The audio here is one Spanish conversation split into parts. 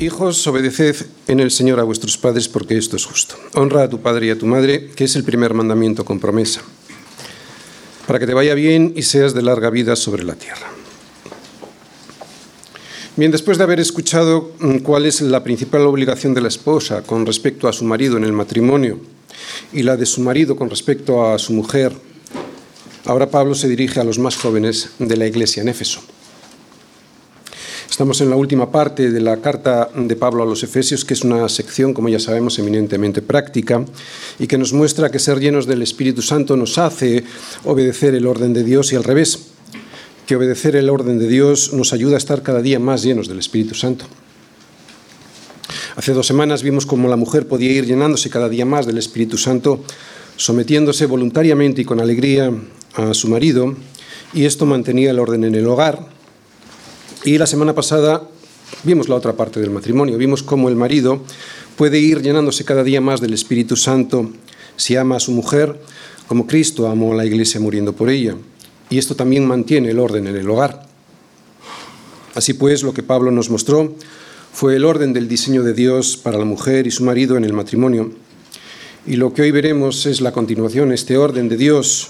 Hijos, obedeced en el Señor a vuestros padres porque esto es justo. Honra a tu padre y a tu madre, que es el primer mandamiento con promesa, para que te vaya bien y seas de larga vida sobre la tierra. Bien, después de haber escuchado mm, cuál es la principal obligación de la esposa con respecto a su marido en el matrimonio y la de su marido con respecto a su mujer, ahora Pablo se dirige a los más jóvenes de la iglesia en Éfeso. Estamos en la última parte de la carta de Pablo a los Efesios, que es una sección, como ya sabemos, eminentemente práctica y que nos muestra que ser llenos del Espíritu Santo nos hace obedecer el orden de Dios y al revés, que obedecer el orden de Dios nos ayuda a estar cada día más llenos del Espíritu Santo. Hace dos semanas vimos cómo la mujer podía ir llenándose cada día más del Espíritu Santo, sometiéndose voluntariamente y con alegría a su marido, y esto mantenía el orden en el hogar y la semana pasada vimos la otra parte del matrimonio, vimos cómo el marido puede ir llenándose cada día más del Espíritu Santo si ama a su mujer, como Cristo amó a la iglesia muriendo por ella. Y esto también mantiene el orden en el hogar. Así pues, lo que Pablo nos mostró fue el orden del diseño de Dios para la mujer y su marido en el matrimonio. Y lo que hoy veremos es la continuación, este orden de Dios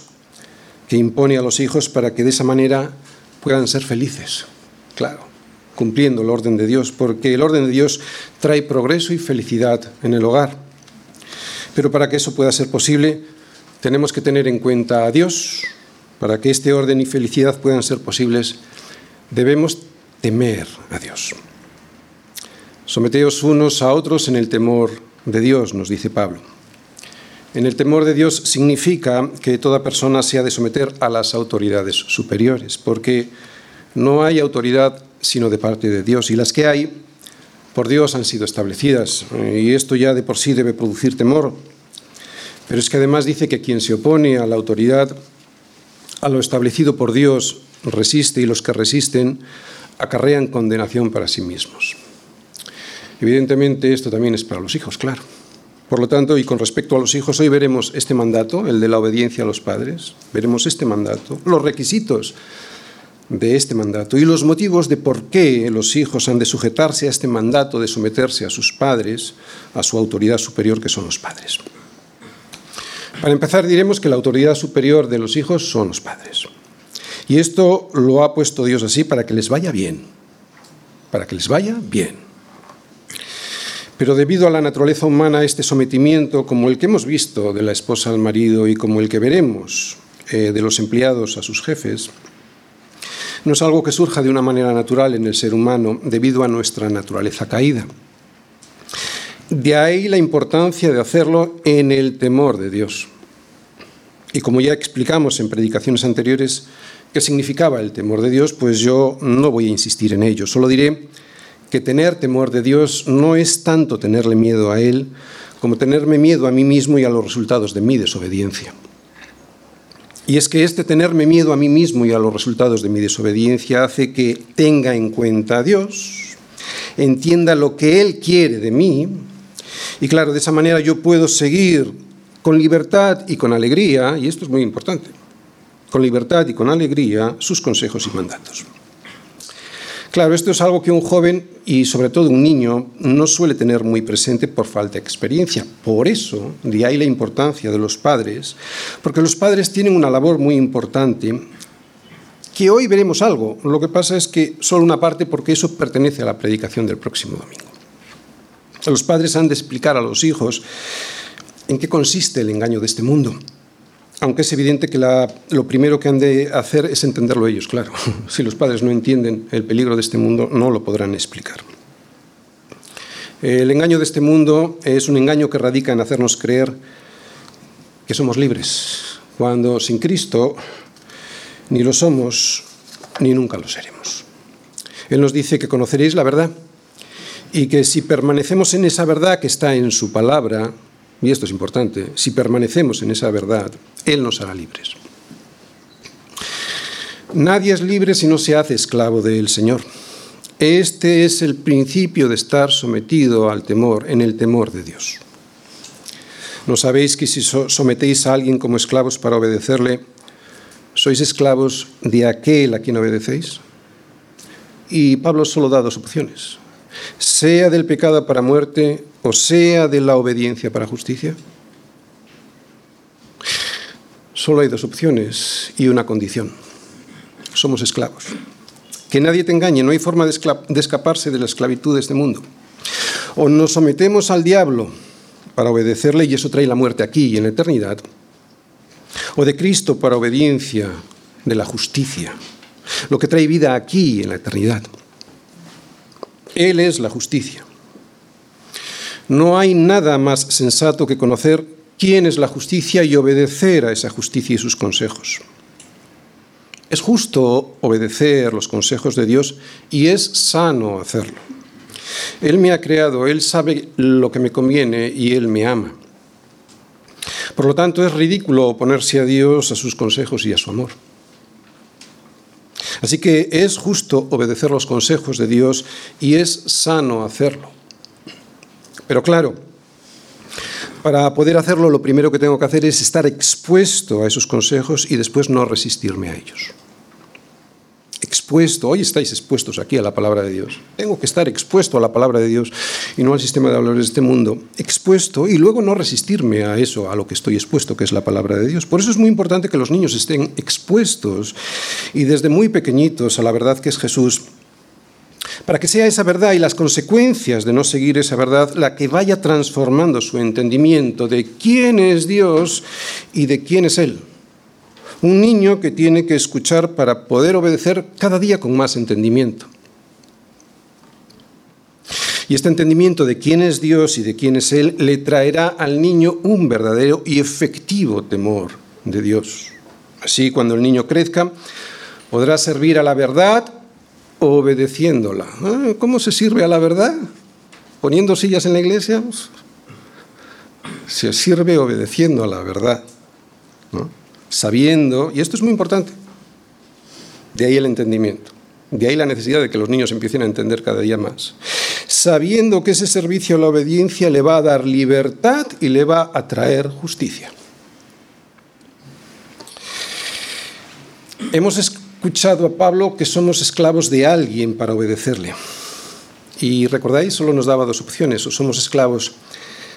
que impone a los hijos para que de esa manera puedan ser felices. Claro, cumpliendo el orden de Dios, porque el orden de Dios trae progreso y felicidad en el hogar. Pero para que eso pueda ser posible, tenemos que tener en cuenta a Dios. Para que este orden y felicidad puedan ser posibles, debemos temer a Dios. Someteos unos a otros en el temor de Dios, nos dice Pablo. En el temor de Dios significa que toda persona se ha de someter a las autoridades superiores, porque no hay autoridad sino de parte de Dios y las que hay por Dios han sido establecidas y esto ya de por sí debe producir temor. Pero es que además dice que quien se opone a la autoridad, a lo establecido por Dios, resiste y los que resisten acarrean condenación para sí mismos. Evidentemente esto también es para los hijos, claro. Por lo tanto, y con respecto a los hijos, hoy veremos este mandato, el de la obediencia a los padres, veremos este mandato, los requisitos de este mandato y los motivos de por qué los hijos han de sujetarse a este mandato de someterse a sus padres, a su autoridad superior que son los padres. Para empezar diremos que la autoridad superior de los hijos son los padres. Y esto lo ha puesto Dios así para que les vaya bien, para que les vaya bien. Pero debido a la naturaleza humana, este sometimiento, como el que hemos visto de la esposa al marido y como el que veremos eh, de los empleados a sus jefes, no es algo que surja de una manera natural en el ser humano debido a nuestra naturaleza caída. De ahí la importancia de hacerlo en el temor de Dios. Y como ya explicamos en predicaciones anteriores qué significaba el temor de Dios, pues yo no voy a insistir en ello. Solo diré que tener temor de Dios no es tanto tenerle miedo a Él como tenerme miedo a mí mismo y a los resultados de mi desobediencia. Y es que este tenerme miedo a mí mismo y a los resultados de mi desobediencia hace que tenga en cuenta a Dios, entienda lo que Él quiere de mí, y claro, de esa manera yo puedo seguir con libertad y con alegría, y esto es muy importante, con libertad y con alegría sus consejos y mandatos. Claro, esto es algo que un joven y sobre todo un niño no suele tener muy presente por falta de experiencia. Por eso, de ahí la importancia de los padres, porque los padres tienen una labor muy importante que hoy veremos algo. Lo que pasa es que solo una parte porque eso pertenece a la predicación del próximo domingo. Los padres han de explicar a los hijos en qué consiste el engaño de este mundo aunque es evidente que lo primero que han de hacer es entenderlo ellos, claro. Si los padres no entienden el peligro de este mundo, no lo podrán explicar. El engaño de este mundo es un engaño que radica en hacernos creer que somos libres, cuando sin Cristo ni lo somos ni nunca lo seremos. Él nos dice que conoceréis la verdad y que si permanecemos en esa verdad que está en su palabra, y esto es importante, si permanecemos en esa verdad, Él nos hará libres. Nadie es libre si no se hace esclavo del Señor. Este es el principio de estar sometido al temor, en el temor de Dios. ¿No sabéis que si sometéis a alguien como esclavos para obedecerle, sois esclavos de aquel a quien obedecéis? Y Pablo solo da dos opciones. Sea del pecado para muerte o sea de la obediencia para justicia? Solo hay dos opciones y una condición. Somos esclavos. Que nadie te engañe, no hay forma de, escaparse de la esclavitud de este mundo. O nos sometemos al diablo para obedecerle y eso trae la muerte aquí y en la eternidad, o de Cristo para obediencia de la justicia, lo que trae vida aquí en la eternidad. Él es la justicia. No hay nada más sensato que conocer quién es la justicia y obedecer a esa justicia y sus consejos. Es justo obedecer los consejos de Dios y es sano hacerlo. Él me ha creado, Él sabe lo que me conviene y Él me ama. Por lo tanto, es ridículo oponerse a Dios, a sus consejos y a su amor. Así que es justo obedecer los consejos de Dios y es sano hacerlo. Pero claro, para poder hacerlo lo primero que tengo que hacer es estar expuesto a esos consejos y después no resistirme a ellos expuesto, hoy estáis expuestos aquí a la palabra de Dios. Tengo que estar expuesto a la palabra de Dios y no al sistema de valores de este mundo. Expuesto y luego no resistirme a eso, a lo que estoy expuesto, que es la palabra de Dios. Por eso es muy importante que los niños estén expuestos y desde muy pequeñitos a la verdad que es Jesús para que sea esa verdad y las consecuencias de no seguir esa verdad la que vaya transformando su entendimiento de quién es Dios y de quién es Él. Un niño que tiene que escuchar para poder obedecer cada día con más entendimiento. Y este entendimiento de quién es Dios y de quién es Él le traerá al niño un verdadero y efectivo temor de Dios. Así, cuando el niño crezca, podrá servir a la verdad obedeciéndola. Ah, ¿Cómo se sirve a la verdad? ¿Poniendo sillas en la iglesia? Se sirve obedeciendo a la verdad. ¿no? Sabiendo, y esto es muy importante, de ahí el entendimiento, de ahí la necesidad de que los niños empiecen a entender cada día más, sabiendo que ese servicio a la obediencia le va a dar libertad y le va a traer justicia. Hemos escuchado a Pablo que somos esclavos de alguien para obedecerle. Y recordáis, solo nos daba dos opciones, o somos esclavos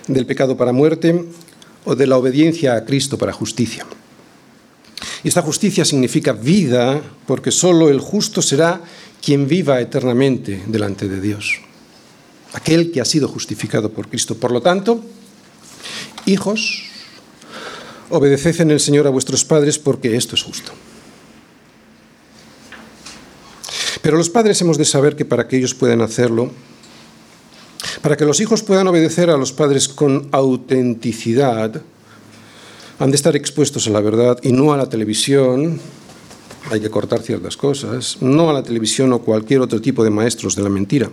del pecado para muerte o de la obediencia a Cristo para justicia. Y esta justicia significa vida, porque solo el justo será quien viva eternamente delante de Dios. Aquel que ha sido justificado por Cristo. Por lo tanto, hijos, obedeced en el Señor a vuestros padres porque esto es justo. Pero los padres hemos de saber que para que ellos puedan hacerlo, para que los hijos puedan obedecer a los padres con autenticidad, han de estar expuestos a la verdad y no a la televisión. Hay que cortar ciertas cosas, no a la televisión o cualquier otro tipo de maestros de la mentira.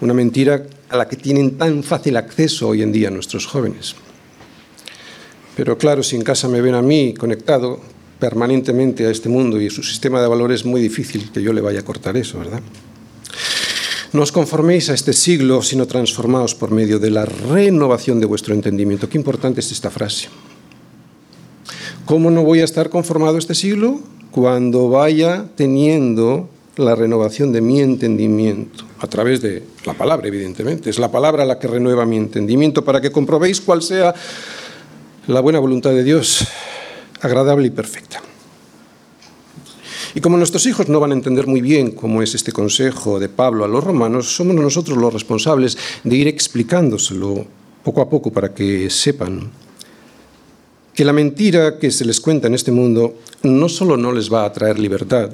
Una mentira a la que tienen tan fácil acceso hoy en día nuestros jóvenes. Pero claro, si en casa me ven a mí conectado permanentemente a este mundo y a su sistema de valores, es muy difícil que yo le vaya a cortar eso, ¿verdad? No os conforméis a este siglo, sino transformaos por medio de la renovación de vuestro entendimiento. Qué importante es esta frase. ¿Cómo no voy a estar conformado este siglo? Cuando vaya teniendo la renovación de mi entendimiento, a través de la palabra, evidentemente. Es la palabra la que renueva mi entendimiento para que comprobéis cuál sea la buena voluntad de Dios, agradable y perfecta. Y como nuestros hijos no van a entender muy bien cómo es este consejo de Pablo a los romanos, somos nosotros los responsables de ir explicándoselo poco a poco para que sepan que la mentira que se les cuenta en este mundo no solo no les va a traer libertad,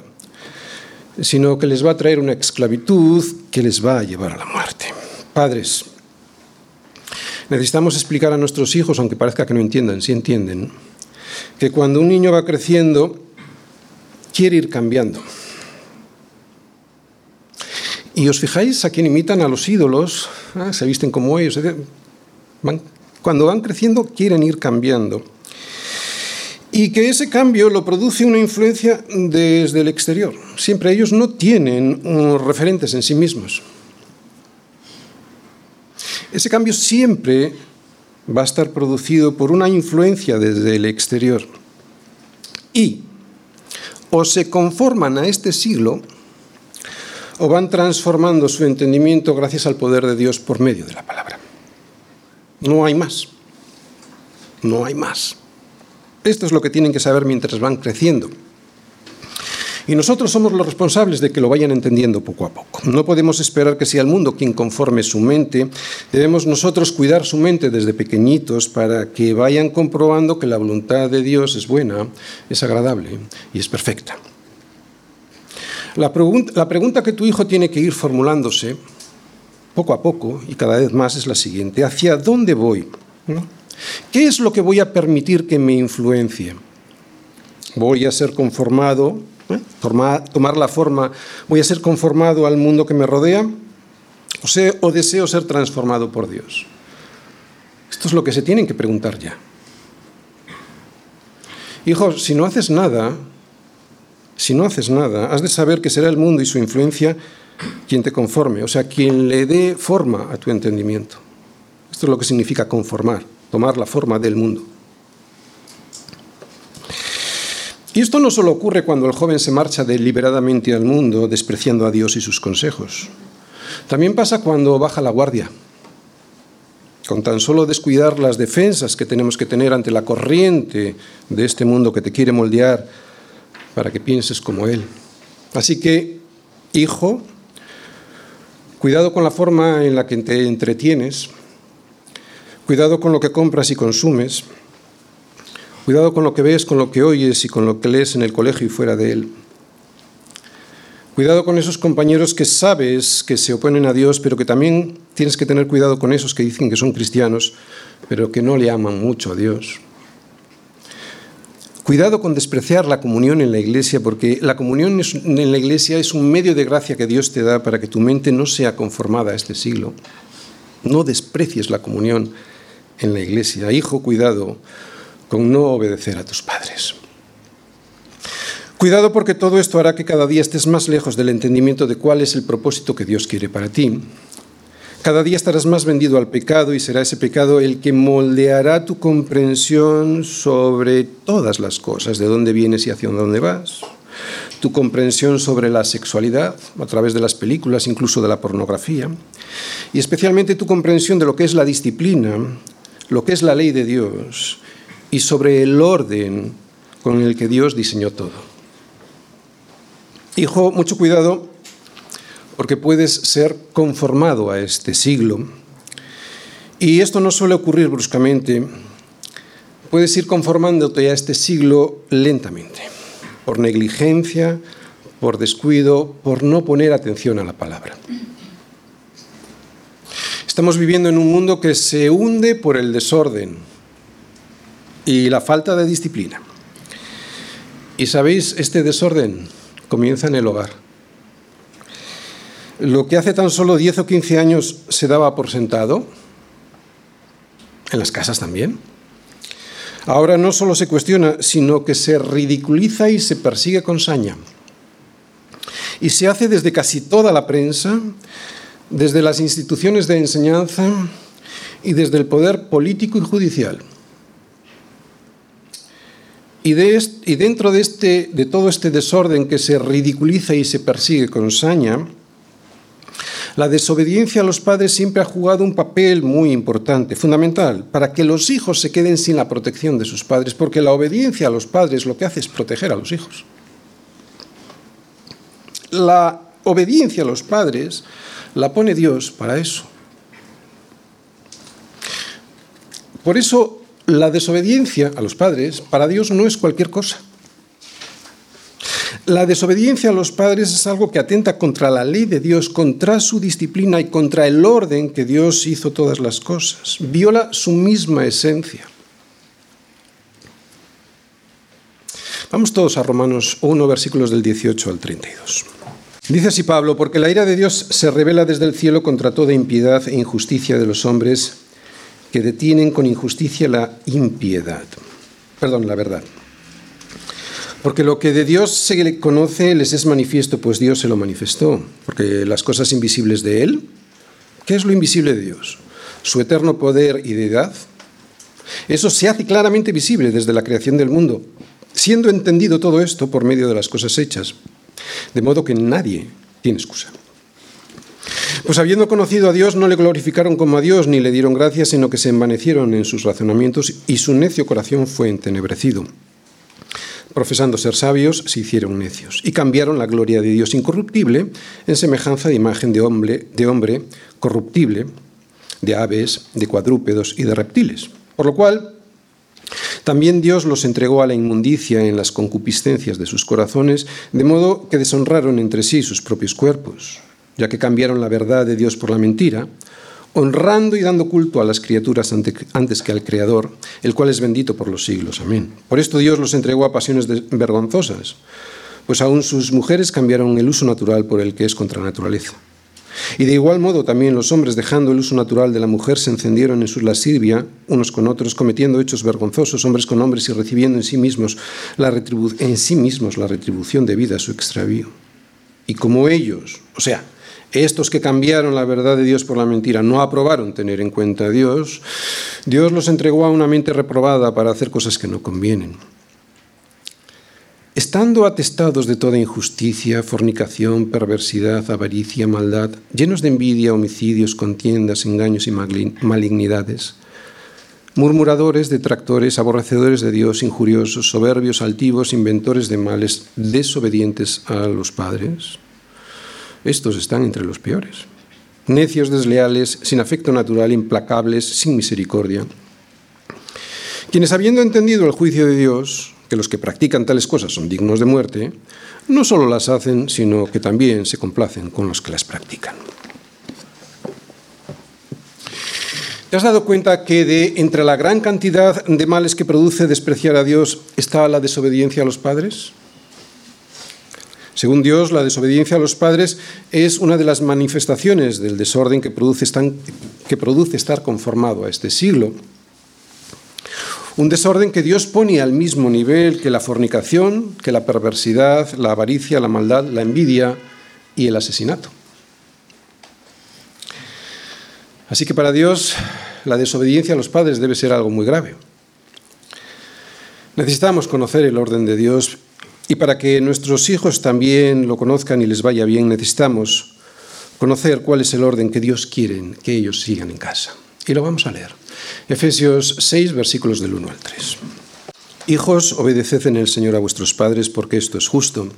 sino que les va a traer una esclavitud que les va a llevar a la muerte. Padres, necesitamos explicar a nuestros hijos, aunque parezca que no entiendan, si entienden, que cuando un niño va creciendo, quiere ir cambiando. Y os fijáis a quién imitan a los ídolos, ah, se visten como ellos, cuando van creciendo quieren ir cambiando y que ese cambio lo produce una influencia desde el exterior. Siempre ellos no tienen referentes en sí mismos. Ese cambio siempre va a estar producido por una influencia desde el exterior. Y o se conforman a este siglo o van transformando su entendimiento gracias al poder de Dios por medio de la palabra. No hay más. No hay más. Esto es lo que tienen que saber mientras van creciendo. Y nosotros somos los responsables de que lo vayan entendiendo poco a poco. No podemos esperar que sea el mundo quien conforme su mente. Debemos nosotros cuidar su mente desde pequeñitos para que vayan comprobando que la voluntad de Dios es buena, es agradable y es perfecta. La, pregunta, la pregunta que tu hijo tiene que ir formulándose poco a poco y cada vez más es la siguiente. ¿Hacia dónde voy? ¿Qué es lo que voy a permitir que me influencie? ¿Voy a ser conformado, tomar la forma, voy a ser conformado al mundo que me rodea? ¿O, ¿O deseo ser transformado por Dios? Esto es lo que se tienen que preguntar ya. Hijos, si no haces nada, si no haces nada, has de saber que será el mundo y su influencia quien te conforme, o sea, quien le dé forma a tu entendimiento. Esto es lo que significa conformar, tomar la forma del mundo. Y esto no solo ocurre cuando el joven se marcha deliberadamente al mundo, despreciando a Dios y sus consejos. También pasa cuando baja la guardia, con tan solo descuidar las defensas que tenemos que tener ante la corriente de este mundo que te quiere moldear para que pienses como Él. Así que, hijo, cuidado con la forma en la que te entretienes, cuidado con lo que compras y consumes, cuidado con lo que ves, con lo que oyes y con lo que lees en el colegio y fuera de él. Cuidado con esos compañeros que sabes que se oponen a Dios, pero que también tienes que tener cuidado con esos que dicen que son cristianos, pero que no le aman mucho a Dios. Cuidado con despreciar la comunión en la iglesia, porque la comunión en la iglesia es un medio de gracia que Dios te da para que tu mente no sea conformada a este siglo. No desprecies la comunión en la iglesia. Hijo, cuidado con no obedecer a tus padres. Cuidado porque todo esto hará que cada día estés más lejos del entendimiento de cuál es el propósito que Dios quiere para ti cada día estarás más vendido al pecado y será ese pecado el que moldeará tu comprensión sobre todas las cosas, de dónde vienes y hacia dónde vas. Tu comprensión sobre la sexualidad a través de las películas, incluso de la pornografía. Y especialmente tu comprensión de lo que es la disciplina, lo que es la ley de Dios y sobre el orden con el que Dios diseñó todo. Hijo, mucho cuidado porque puedes ser conformado a este siglo. Y esto no suele ocurrir bruscamente, puedes ir conformándote a este siglo lentamente, por negligencia, por descuido, por no poner atención a la palabra. Estamos viviendo en un mundo que se hunde por el desorden y la falta de disciplina. Y sabéis, este desorden comienza en el hogar. Lo que hace tan solo 10 o 15 años se daba por sentado, en las casas también, ahora no solo se cuestiona, sino que se ridiculiza y se persigue con saña. Y se hace desde casi toda la prensa, desde las instituciones de enseñanza y desde el poder político y judicial. Y, dentro de, este, de todo este desorden que se ridiculiza y se persigue con saña, la desobediencia a los padres siempre ha jugado un papel muy importante, fundamental, para que los hijos se queden sin la protección de sus padres, porque la obediencia a los padres lo que hace es proteger a los hijos. La obediencia a los padres la pone Dios para eso. Por eso la desobediencia a los padres para Dios no es cualquier cosa. La desobediencia a los padres es algo que atenta contra la ley de Dios, contra su disciplina y contra el orden que Dios hizo todas las cosas. Viola su misma esencia. Vamos todos a Romanos 1, versículos del 18 al 32. Dice así Pablo, porque la ira de Dios se revela desde el cielo contra toda impiedad e injusticia de los hombres que detienen con injusticia la impiedad. Perdón, la verdad. Porque lo que de Dios se conoce les es manifiesto, pues Dios se lo manifestó. Porque las cosas invisibles de Él, ¿qué es lo invisible de Dios? Su eterno poder y deidad. Eso se hace claramente visible desde la creación del mundo, siendo entendido todo esto por medio de las cosas hechas. De modo que nadie tiene excusa. Pues habiendo conocido a Dios, no le glorificaron como a Dios ni le dieron gracias, sino que se envanecieron en sus razonamientos y su necio corazón fue entenebrecido. Profesando ser sabios, se hicieron necios y cambiaron la gloria de Dios incorruptible en semejanza de imagen de hombre, de hombre corruptible, de aves, de cuadrúpedos y de reptiles. Por lo cual, también Dios los entregó a la inmundicia en las concupiscencias de sus corazones, de modo que deshonraron entre sí sus propios cuerpos, ya que cambiaron la verdad de Dios por la mentira, honrando y dando culto a las criaturas antes que al Creador, el cual es bendito por los siglos. Amén. Por esto Dios los entregó a pasiones vergonzosas, pues aún sus mujeres cambiaron el uso natural por el que es contra naturaleza. Y de igual modo también los hombres, dejando el uso natural de la mujer, se encendieron en su lascivia unos con otros, cometiendo hechos vergonzosos, hombres con hombres, y recibiendo en sí mismos la, en sí mismos la retribución debida a su extravío. Y como ellos, o sea, estos que cambiaron la verdad de Dios por la mentira no aprobaron tener en cuenta a Dios, Dios los entregó a una mente reprobada para hacer cosas que no convienen. Estando atestados de toda injusticia, fornicación, perversidad, avaricia, maldad, llenos de envidia, homicidios, contiendas, engaños y malignidades, murmuradores, detractores, aborrecedores de Dios, injuriosos, soberbios, altivos, inventores de males, desobedientes a los padres. Estos están entre los peores. Necios, desleales, sin afecto natural, implacables, sin misericordia. Quienes habiendo entendido el juicio de Dios, que los que practican tales cosas son dignos de muerte, no solo las hacen, sino que también se complacen con los que las practican. ¿Te has dado cuenta que de entre la gran cantidad de males que produce despreciar a Dios está la desobediencia a los padres? Según Dios, la desobediencia a los padres es una de las manifestaciones del desorden que produce, estar conformado a este siglo. Un desorden que Dios pone al mismo nivel que la fornicación, que la perversidad, la avaricia, la maldad, la envidia y el asesinato. Así que para Dios la desobediencia a los padres debe ser algo muy grave. Necesitamos conocer el orden de Dios y para que nuestros hijos también lo conozcan y les vaya bien, necesitamos conocer cuál es el orden que Dios quiere que ellos sigan en casa. Y lo vamos a leer. Efesios 6, versículos del 1 al 3. Hijos, obedeced en el Señor a vuestros padres, porque esto es justo.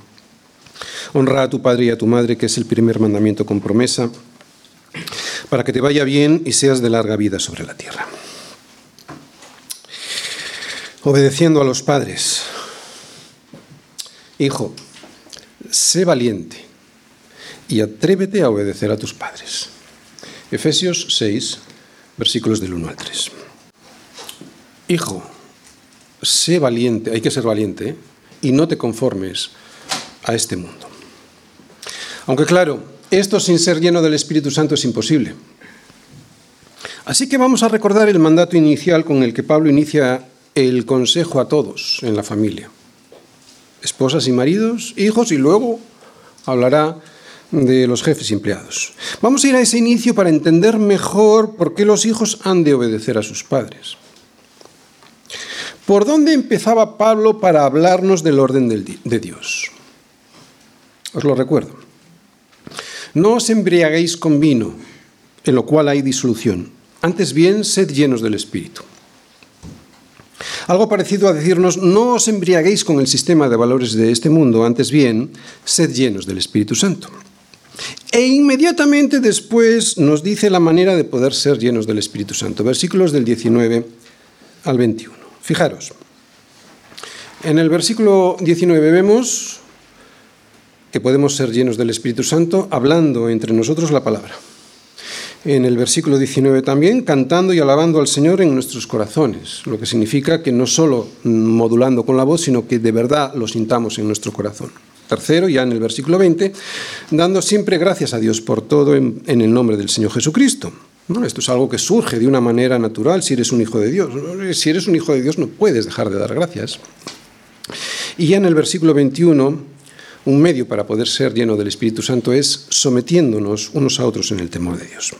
Honra a tu padre y a tu madre, que es el primer mandamiento con promesa, para que te vaya bien y seas de larga vida sobre la tierra. Obedeciendo a los padres. Hijo, sé valiente y atrévete a obedecer a tus padres. Efesios 6, versículos del 1 al 3. Hijo, sé valiente, hay que ser valiente, ¿eh? y no te conformes a este mundo. Aunque claro, esto sin ser lleno del Espíritu Santo es imposible. Así que vamos a recordar el mandato inicial con el que Pablo inicia el consejo a todos en la familia. Esposas y maridos, hijos, y luego hablará de los jefes empleados. Vamos a ir a ese inicio para entender mejor por qué los hijos han de obedecer a sus padres. ¿Por dónde empezaba Pablo para hablarnos del orden de Dios? Os lo recuerdo. No os embriaguéis con vino, en lo cual hay disolución. Antes bien, sed llenos del Espíritu. Algo parecido a decirnos, no os embriaguéis con el sistema de valores de este mundo, antes bien, sed llenos del Espíritu Santo. E inmediatamente después nos dice la manera de poder ser llenos del Espíritu Santo. Versículos del 19 al 21. Fijaros, en el versículo 19 vemos que podemos ser llenos del Espíritu Santo hablando entre nosotros la palabra. En el versículo 19 también, cantando y alabando al Señor en nuestros corazones, lo que significa que no solo modulando con la voz, sino que de verdad lo sintamos en nuestro corazón. Tercero, ya en el versículo 20, dando siempre gracias a Dios por todo en, el nombre del Señor Jesucristo. esto es algo que surge de una manera natural si eres un hijo de Dios. Si eres un hijo de Dios no puedes dejar de dar gracias. Y ya en el versículo 21, un medio para poder ser lleno del Espíritu Santo es sometiéndonos unos a otros en el temor de Dios.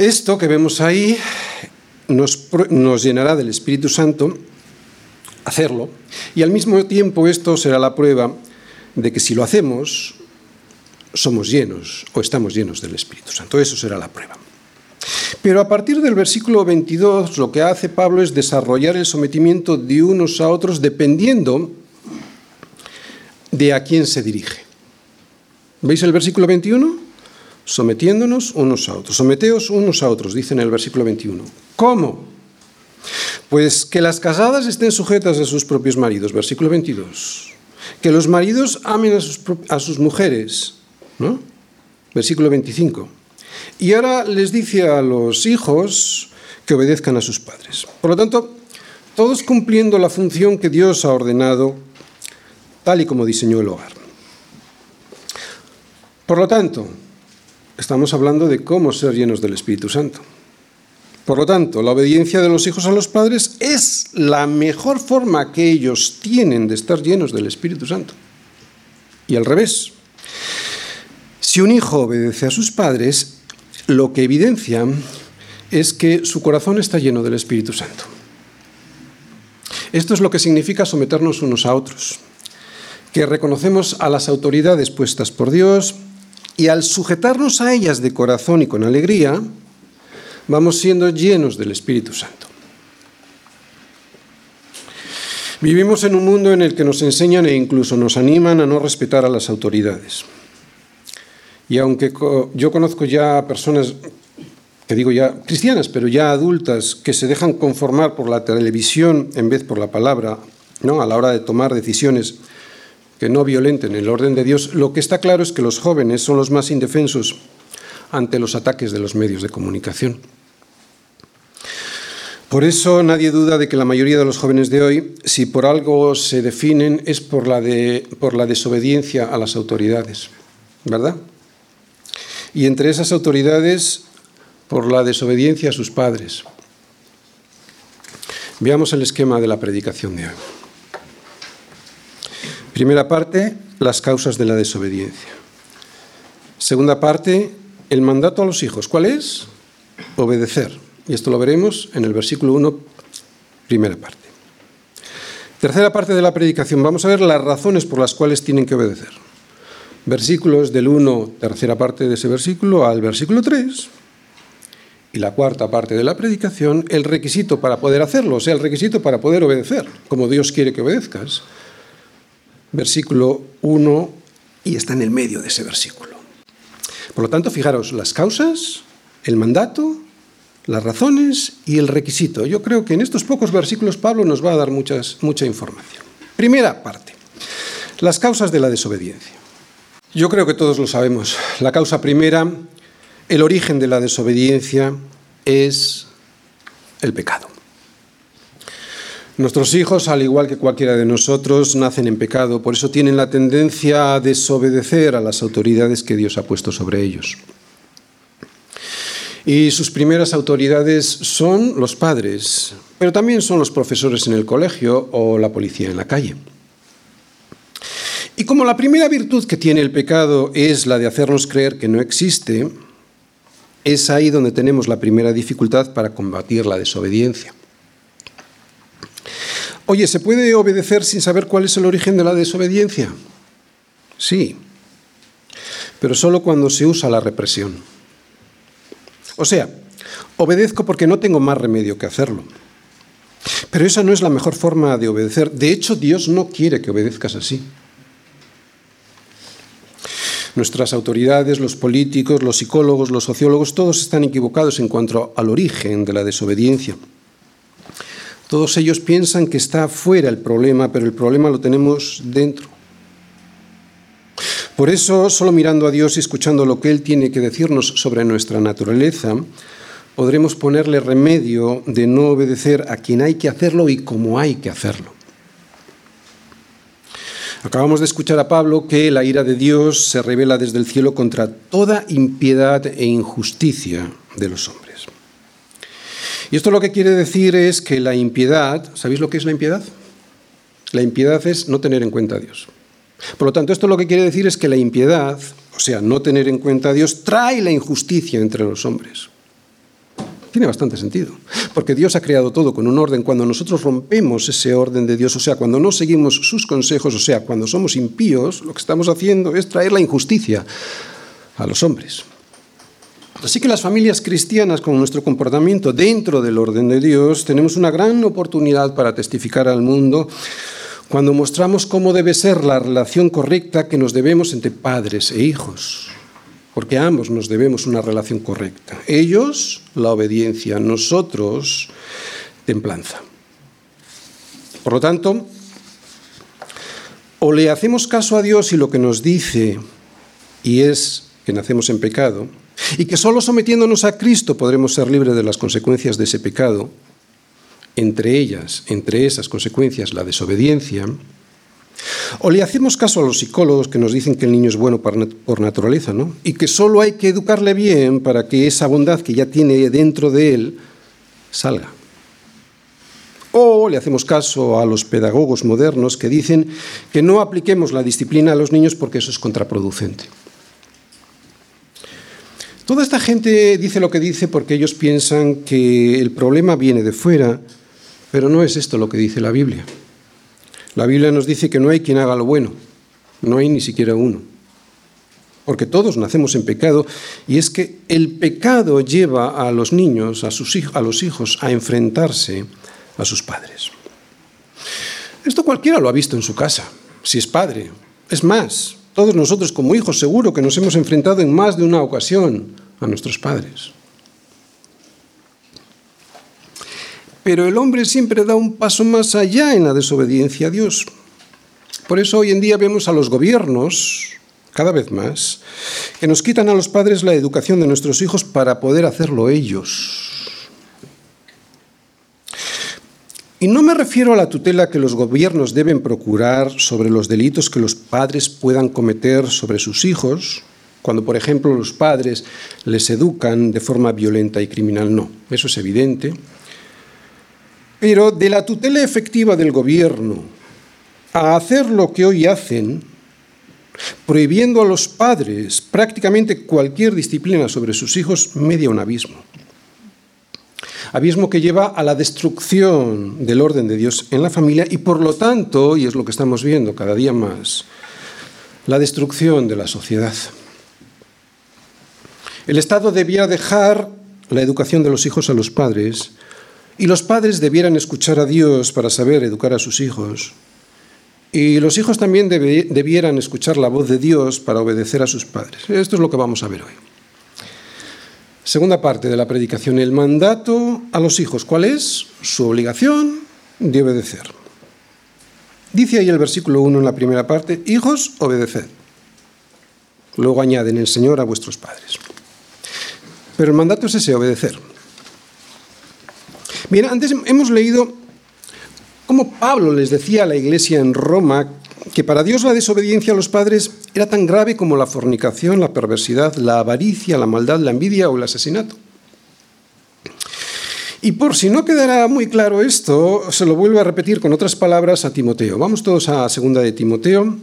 Esto que vemos ahí nos, llenará del Espíritu Santo hacerlo. Y al mismo tiempo esto será la prueba de que si lo hacemos, somos llenos o estamos llenos del Espíritu Santo. Eso será la prueba. Pero a partir del versículo 22 lo que hace Pablo es desarrollar el sometimiento de unos a otros dependiendo de a quién se dirige. ¿Veis el versículo 21? Sometiéndonos unos a otros. Someteos unos a otros, dice en el versículo 21. ¿Cómo? Pues que las casadas estén sujetas a sus propios maridos, versículo 22. Que los maridos amen a sus, a sus mujeres, ¿no? Versículo 25. Y ahora les dice a los hijos que obedezcan a sus padres. Por lo tanto, todos cumpliendo la función que Dios ha ordenado, tal y como diseñó el hogar. Por lo tanto, estamos hablando de cómo ser llenos del Espíritu Santo. Por lo tanto, la obediencia de los hijos a los padres es la mejor forma que ellos tienen de estar llenos del Espíritu Santo. Y al revés, si un hijo obedece a sus padres, lo que evidencia es que su corazón está lleno del Espíritu Santo. Esto es lo que significa someternos unos a otros, que reconocemos a las autoridades puestas por Dios y al sujetarnos a ellas de corazón y con alegría, vamos siendo llenos del Espíritu Santo. Vivimos en un mundo en el que nos enseñan e incluso nos animan a no respetar a las autoridades. Y aunque yo conozco ya personas, que digo ya cristianas, pero ya adultas, que se dejan conformar por la televisión en vez por la palabra, ¿no? a la hora de tomar decisiones que no violenten el orden de Dios, lo que está claro es que los jóvenes son los más indefensos ante los ataques de los medios de comunicación. Por eso nadie duda de que la mayoría de los jóvenes de hoy, si por algo se definen, es por la, por la desobediencia a las autoridades, ¿verdad? y entre esas autoridades por la desobediencia a sus padres. Veamos el esquema de la predicación de hoy. Primera parte, las causas de la desobediencia. Segunda parte, el mandato a los hijos. ¿Cuál es? Obedecer. Y esto lo veremos en el versículo 1, primera parte. Tercera parte de la predicación. Vamos a ver las razones por las cuales tienen que obedecer versículos del 1, tercera parte de ese versículo, al versículo 3, y la cuarta parte de la predicación, el requisito para poder hacerlo, o sea, el requisito para poder obedecer, como Dios quiere que obedezcas. Versículo 1, y está en el medio de ese versículo. Por lo tanto, fijaros, las causas, el mandato, las razones y el requisito. Yo creo que en estos pocos versículos Pablo nos va a dar muchas, mucha información. Primera parte, las causas de la desobediencia. Yo creo que todos lo sabemos. La causa primera, el origen de la desobediencia es el pecado. Nuestros hijos, al igual que cualquiera de nosotros, nacen en pecado, por eso tienen la tendencia a desobedecer a las autoridades que Dios ha puesto sobre ellos. Y sus primeras autoridades son los padres, pero también son los profesores en el colegio o la policía en la calle. Y como la primera virtud que tiene el pecado es la de hacernos creer que no existe, es ahí donde tenemos la primera dificultad para combatir la desobediencia. Oye, ¿se puede obedecer sin saber cuál es el origen de la desobediencia? Sí, pero solo cuando se usa la represión. O sea, obedezco porque no tengo más remedio que hacerlo. Pero esa no es la mejor forma de obedecer. De hecho, Dios no quiere que obedezcas así. Nuestras autoridades, los políticos, los psicólogos, los sociólogos, todos están equivocados en cuanto al origen de la desobediencia. Todos ellos piensan que está fuera el problema, pero el problema lo tenemos dentro. Por eso, solo mirando a Dios y escuchando lo que Él tiene que decirnos sobre nuestra naturaleza, podremos ponerle remedio de no obedecer a quien hay que hacerlo y cómo hay que hacerlo. Acabamos de escuchar a Pablo que la ira de Dios se revela desde el cielo contra toda impiedad e injusticia de los hombres. Y esto lo que quiere decir es que la impiedad, ¿sabéis lo que es la impiedad? La impiedad es no tener en cuenta a Dios. Por lo tanto, esto lo que quiere decir es que la impiedad, o sea, no tener en cuenta a Dios, trae la injusticia entre los hombres. Tiene bastante sentido, porque Dios ha creado todo con un orden. Cuando nosotros rompemos ese orden de Dios, o sea, cuando no seguimos sus consejos, o sea, cuando somos impíos, lo que estamos haciendo es traer la injusticia a los hombres. Así que las familias cristianas, con nuestro comportamiento dentro del orden de Dios, tenemos una gran oportunidad para testificar al mundo cuando mostramos cómo debe ser la relación correcta que nos debemos entre padres e hijos porque ambos nos debemos una relación correcta. Ellos, la obediencia, nosotros, templanza. Por lo tanto, o le hacemos caso a Dios y lo que nos dice, y es que nacemos en pecado, y que solo sometiéndonos a Cristo podremos ser libres de las consecuencias de ese pecado, entre ellas, entre esas consecuencias, la desobediencia, o le hacemos caso a los psicólogos que nos dicen que el niño es bueno por naturaleza, ¿no? Y que solo hay que educarle bien para que esa bondad que ya tiene dentro de él salga. O le hacemos caso a los pedagogos modernos que dicen que no apliquemos la disciplina a los niños porque eso es contraproducente. Toda esta gente dice lo que dice porque ellos piensan que el problema viene de fuera, pero no es esto lo que dice la Biblia. La Biblia nos dice que no hay quien haga lo bueno, no hay ni siquiera uno. Porque todos nacemos en pecado y es que el pecado lleva a los niños, a, sus a los hijos, a enfrentarse a sus padres. Esto cualquiera lo ha visto en su casa, si es padre. Es más, todos nosotros como hijos seguro que nos hemos enfrentado en más de una ocasión a nuestros padres. Pero el hombre siempre da un paso más allá en la desobediencia a Dios. Por eso hoy en día vemos a los gobiernos, cada vez más, que nos quitan a los padres la educación de nuestros hijos para poder hacerlo ellos. Y no me refiero a la tutela que los gobiernos deben procurar sobre los delitos que los padres puedan cometer sobre sus hijos, cuando, por ejemplo, los padres les educan de forma violenta y criminal. No, eso es evidente. Pero de la tutela efectiva del gobierno a hacer lo que hoy hacen, prohibiendo a los padres prácticamente cualquier disciplina sobre sus hijos, media un abismo. Abismo que lleva a la destrucción del orden de Dios en la familia y por lo tanto, y es lo que estamos viendo cada día más, la destrucción de la sociedad. El Estado debía dejar la educación de los hijos a los padres y los padres debieran escuchar a Dios para saber educar a sus hijos. Y los hijos también debieran escuchar la voz de Dios para obedecer a sus padres. Esto es lo que vamos a ver hoy. Segunda parte de la predicación, el mandato a los hijos. ¿Cuál es? Su obligación de obedecer. Dice ahí el versículo 1 en la primera parte, hijos, obedeced. Luego añaden el Señor a vuestros padres. Pero el mandato es ese, obedecer. Bien, antes hemos leído cómo Pablo les decía a la iglesia en Roma que para Dios la desobediencia a los padres era tan grave como la fornicación, la perversidad, la avaricia, la maldad, la envidia o el asesinato. Y por si no quedará muy claro esto, se lo vuelvo a repetir con otras palabras a Timoteo. Vamos todos a segunda de Timoteo,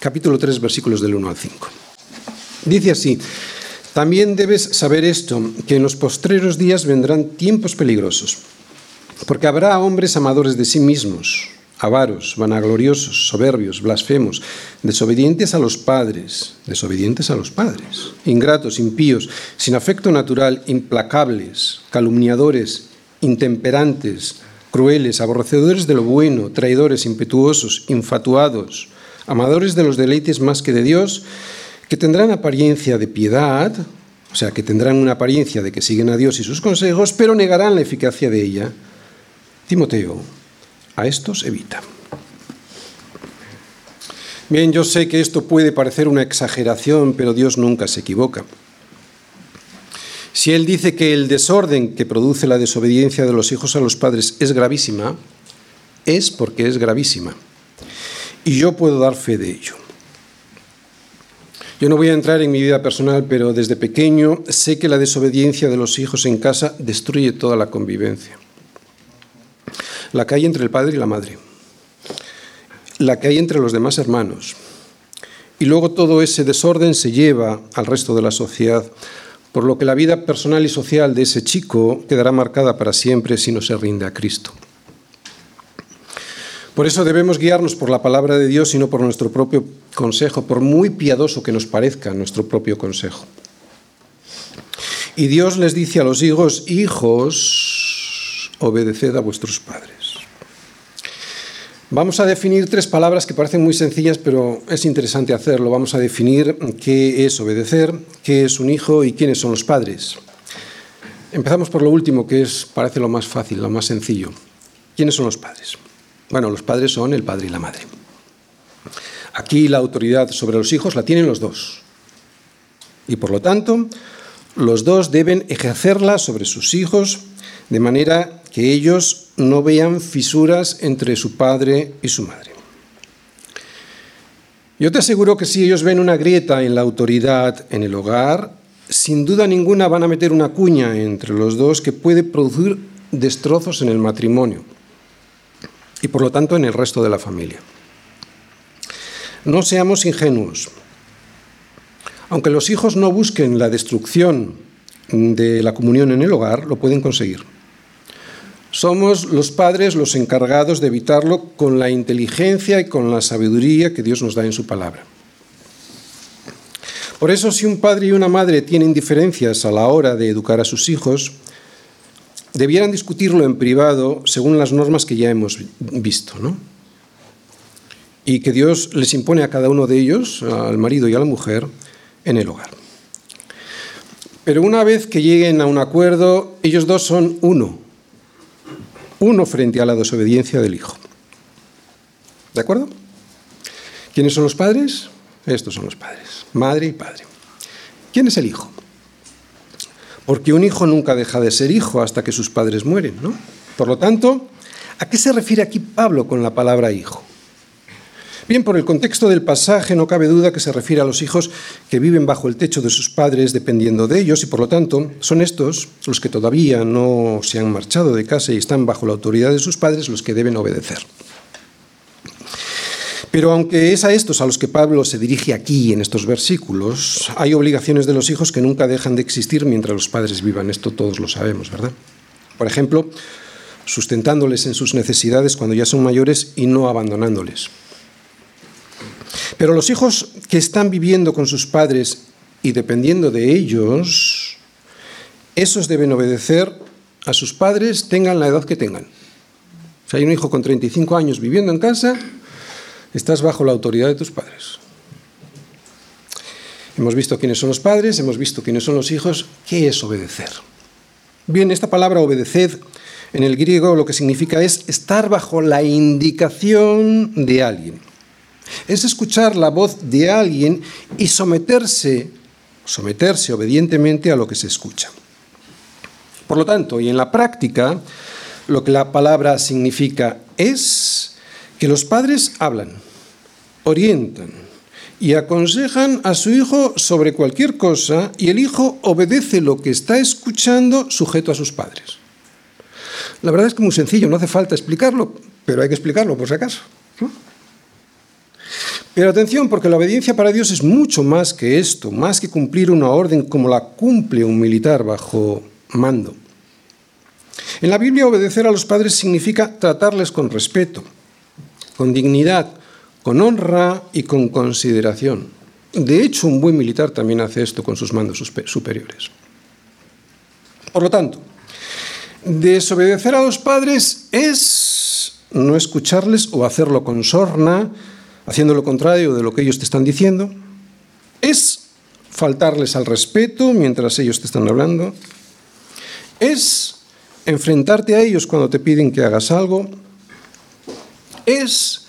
capítulo 3, versículos del 1 al 5. Dice así, también debes saber esto, que en los postreros días vendrán tiempos peligrosos porque habrá hombres amadores de sí mismos, avaros, vanagloriosos, soberbios, blasfemos, desobedientes a los padres, desobedientes a los padres, ingratos, impíos, sin afecto natural, implacables, calumniadores, intemperantes, crueles, aborrecedores de lo bueno, traidores, impetuosos, infatuados, amadores de los deleites más que de Dios, que tendrán apariencia de piedad, o sea, que tendrán una apariencia de que siguen a Dios y sus consejos, pero negarán la eficacia de ella Timoteo, a estos evita. Bien, yo sé que esto puede parecer una exageración, pero Dios nunca se equivoca. Si Él dice que el desorden que produce la desobediencia de los hijos a los padres es gravísima, es porque es gravísima. Y yo puedo dar fe de ello. Yo no voy a entrar en mi vida personal, pero desde pequeño sé que la desobediencia de los hijos en casa destruye toda la convivencia la que hay entre el padre y la madre, la que hay entre los demás hermanos. Y luego todo ese desorden se lleva al resto de la sociedad, por lo que la vida personal y social de ese chico quedará marcada para siempre si no se rinde a Cristo. Por eso debemos guiarnos por la palabra de Dios y no por nuestro propio consejo, por muy piadoso que nos parezca nuestro propio consejo. Y Dios les dice a los hijos, hijos, obedeced a vuestros padres. Vamos a definir tres palabras que parecen muy sencillas, pero es interesante hacerlo. Vamos a definir qué es obedecer, qué es un hijo y quiénes son los padres. Empezamos por lo último, que es, parece lo más fácil, lo más sencillo. ¿Quiénes son los padres? Bueno, los padres son el padre y la madre. Aquí la autoridad sobre los hijos la tienen los dos. Y por lo tanto, los dos deben ejercerla sobre sus hijos de manera que ellos no vean fisuras entre su padre y su madre. Yo te aseguro que si ellos ven una grieta en la autoridad en el hogar, sin duda ninguna van a meter una cuña entre los dos que puede producir destrozos en el matrimonio y por lo tanto en el resto de la familia. No seamos ingenuos. Aunque los hijos no busquen la destrucción de la comunión en el hogar, lo pueden conseguir. Somos los padres los encargados de evitarlo con la inteligencia y con la sabiduría que Dios nos da en su palabra. Por eso, si un padre y una madre tienen diferencias a la hora de educar a sus hijos, debieran discutirlo en privado según las normas que ya hemos visto, ¿no? Y que Dios les impone a cada uno de ellos, al marido y a la mujer, en el hogar. Pero una vez que lleguen a un acuerdo, ellos dos son uno, uno frente a la desobediencia del hijo. ¿De acuerdo? ¿Quiénes son los padres? Estos son los padres, madre y padre. ¿Quién es el hijo? porque un hijo nunca deja de ser hijo hasta que sus padres mueren, ¿no? Por lo tanto, ¿a qué se refiere aquí Pablo con la palabra hijo? Bien, por el contexto del pasaje no cabe duda que se refiere a los hijos que viven bajo el techo de sus padres dependiendo de ellos y por lo tanto son estos los que todavía no se han marchado de casa y están bajo la autoridad de sus padres los que deben obedecer. Pero aunque es a estos a los que Pablo se dirige aquí en estos versículos, hay obligaciones de los hijos que nunca dejan de existir mientras los padres vivan. Esto todos lo sabemos, ¿verdad? Por ejemplo, sustentándoles en sus necesidades cuando ya son mayores y no abandonándoles. Pero los hijos que están viviendo con sus padres y dependiendo de ellos, esos deben obedecer a sus padres, tengan la edad que tengan. Si hay un hijo con 35 años viviendo en casa, Estás bajo la autoridad de tus padres. Hemos visto quiénes son los padres, hemos visto quiénes son los hijos. ¿Qué es obedecer? Bien, esta palabra obedeced en el griego lo que significa es estar bajo la indicación de alguien. Es escuchar la voz de alguien y someterse, someterse obedientemente a lo que se escucha. Por lo tanto, y en la práctica, lo que la palabra significa es que los padres hablan orientan y aconsejan a su hijo sobre cualquier cosa y el hijo obedece lo que está escuchando sujeto a sus padres. La verdad es que muy sencillo, no hace falta explicarlo, pero hay que explicarlo por si acaso. Pero atención, porque la obediencia para Dios es mucho más que esto, más que cumplir una orden como la cumple un militar bajo mando. En la Biblia obedecer a los padres significa tratarles con respeto, con dignidad, con honra y con consideración. De hecho, un buen militar también hace esto con sus mandos superiores. Por lo tanto, desobedecer a los padres es no escucharles o hacerlo con sorna, haciendo lo contrario de lo que ellos te están diciendo. Es faltarles al respeto mientras ellos te están hablando. Es enfrentarte a ellos cuando te piden que hagas algo. Es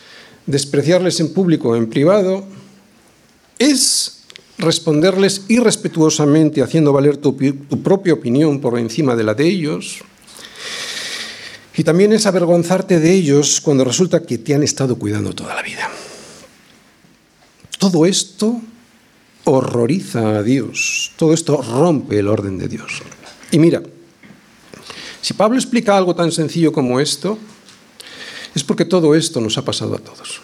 despreciarles en público o en privado, es responderles irrespetuosamente haciendo valer tu, tu, propia opinión por encima de la de ellos. Y también es avergonzarte de ellos cuando resulta que te han estado cuidando toda la vida. Todo esto horroriza a Dios, todo esto rompe el orden de Dios. Y mira, si Pablo explica algo tan sencillo como esto, es porque todo esto nos ha pasado a todos.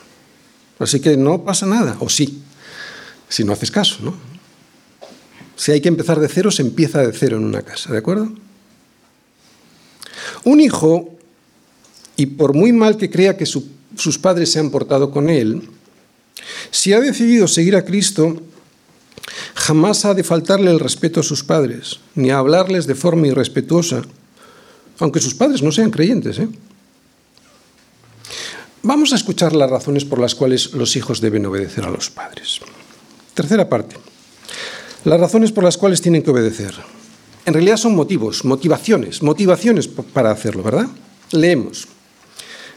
Así que no pasa nada, o sí, si no haces caso, ¿no? Si hay que empezar de cero, se empieza de cero en una casa, ¿de acuerdo? Un hijo, y por muy mal que crea que sus padres se han portado con él, si ha decidido seguir a Cristo, jamás ha de faltarle el respeto a sus padres, ni a hablarles de forma irrespetuosa, aunque sus padres no sean creyentes. ¿eh? Vamos a escuchar las razones por las cuales los hijos deben obedecer a los padres. Tercera parte. Las razones por las cuales tienen que obedecer. En realidad son motivos, motivaciones, motivaciones para hacerlo, ¿verdad? Leemos.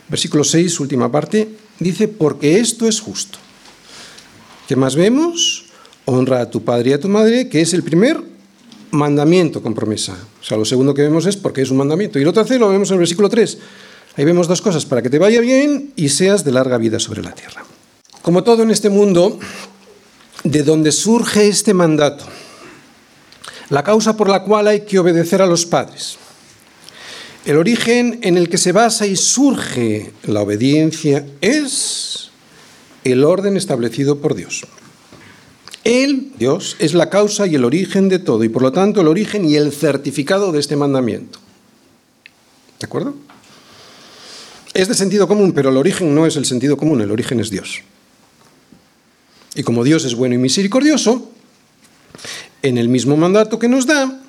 Versículo 6, última parte, dice, porque esto es justo. ¿Qué más vemos? Honra a tu padre y a tu madre, que es el primer mandamiento con promesa. O sea, lo segundo que vemos es porque es un mandamiento. Y lo tercero lo vemos en el versículo 3. Ahí vemos dos cosas, para que te vaya bien y seas de larga vida sobre la tierra. Como todo en este mundo, de donde surge este mandato, la causa por la cual hay que obedecer a los padres, el origen en el que se basa y surge la obediencia es el orden establecido por Dios. Él, Dios, es la causa y el origen de todo y por lo tanto el origen y el certificado de este mandamiento. ¿De acuerdo? Es de sentido común, pero el origen no es el sentido común, el origen es Dios. Y como Dios es bueno y misericordioso, en el mismo mandato que nos da,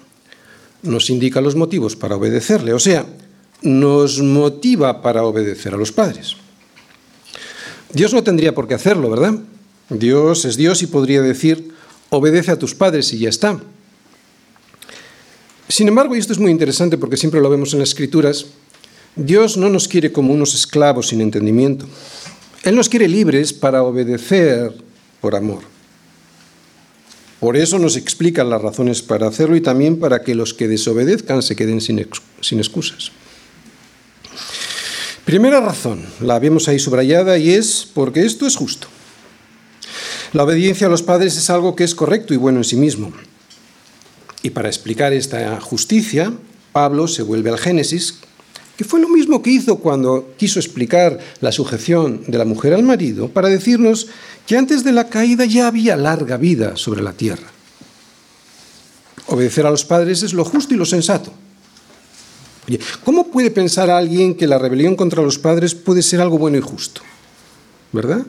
nos indica los motivos para obedecerle, o sea, nos motiva para obedecer a los padres. Dios no tendría por qué hacerlo, ¿verdad? Dios es Dios y podría decir, obedece a tus padres y ya está. Sin embargo, y esto es muy interesante porque siempre lo vemos en las escrituras, Dios no nos quiere como unos esclavos sin entendimiento. Él nos quiere libres para obedecer por amor. Por eso nos explican las razones para hacerlo y también para que los que desobedezcan se queden sin, sin excusas. Primera razón, la vemos ahí subrayada y es porque esto es justo. La obediencia a los padres es algo que es correcto y bueno en sí mismo. Y para explicar esta justicia, Pablo se vuelve al Génesis, que fue lo mismo que hizo cuando quiso explicar la sujeción de la mujer al marido, para decirnos que antes de la caída ya había larga vida sobre la tierra. Obedecer a los padres es lo justo y lo sensato. Oye, ¿cómo puede pensar alguien que la rebelión contra los padres puede ser algo bueno y justo? ¿Verdad?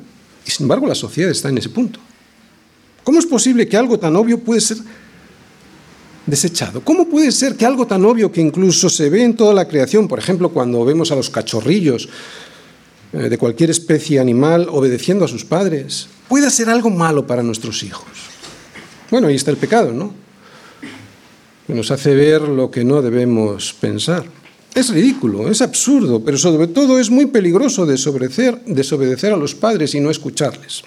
Y sin embargo la sociedad está en ese punto. ¿Cómo es posible que algo tan obvio puede ser desechado? ¿Cómo puede ser que algo tan obvio que incluso se ve en toda la creación, por ejemplo, cuando vemos a los cachorrillos eh, de cualquier especie animal obedeciendo a sus padres, pueda ser algo malo para nuestros hijos. Bueno, ahí está el pecado, ¿no? Nos hace ver lo que no debemos pensar. Es ridículo, es absurdo, pero sobre todo es muy peligroso desobedecer, desobedecer a los padres y no escucharles.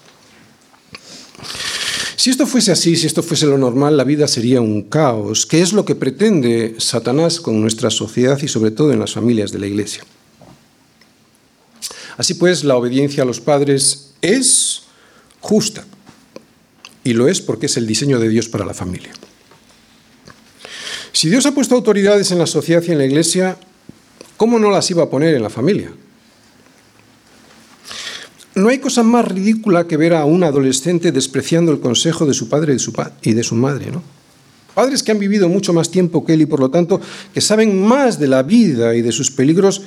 Si esto fuese así, si esto fuese lo normal, la vida sería un caos, que es lo que pretende Satanás con nuestra sociedad y sobre todo en las familias de la Iglesia. Así pues, la obediencia a los padres es justa. Y lo es porque es el diseño de Dios para la familia. Si Dios ha puesto autoridades en la sociedad y en la iglesia, ¿cómo no las iba a poner en la familia? No hay cosa más ridícula que ver a un adolescente despreciando el consejo de su padre y de su madre, ¿no? Padres que han vivido mucho más tiempo que él y por lo tanto que saben más de la vida y de sus peligros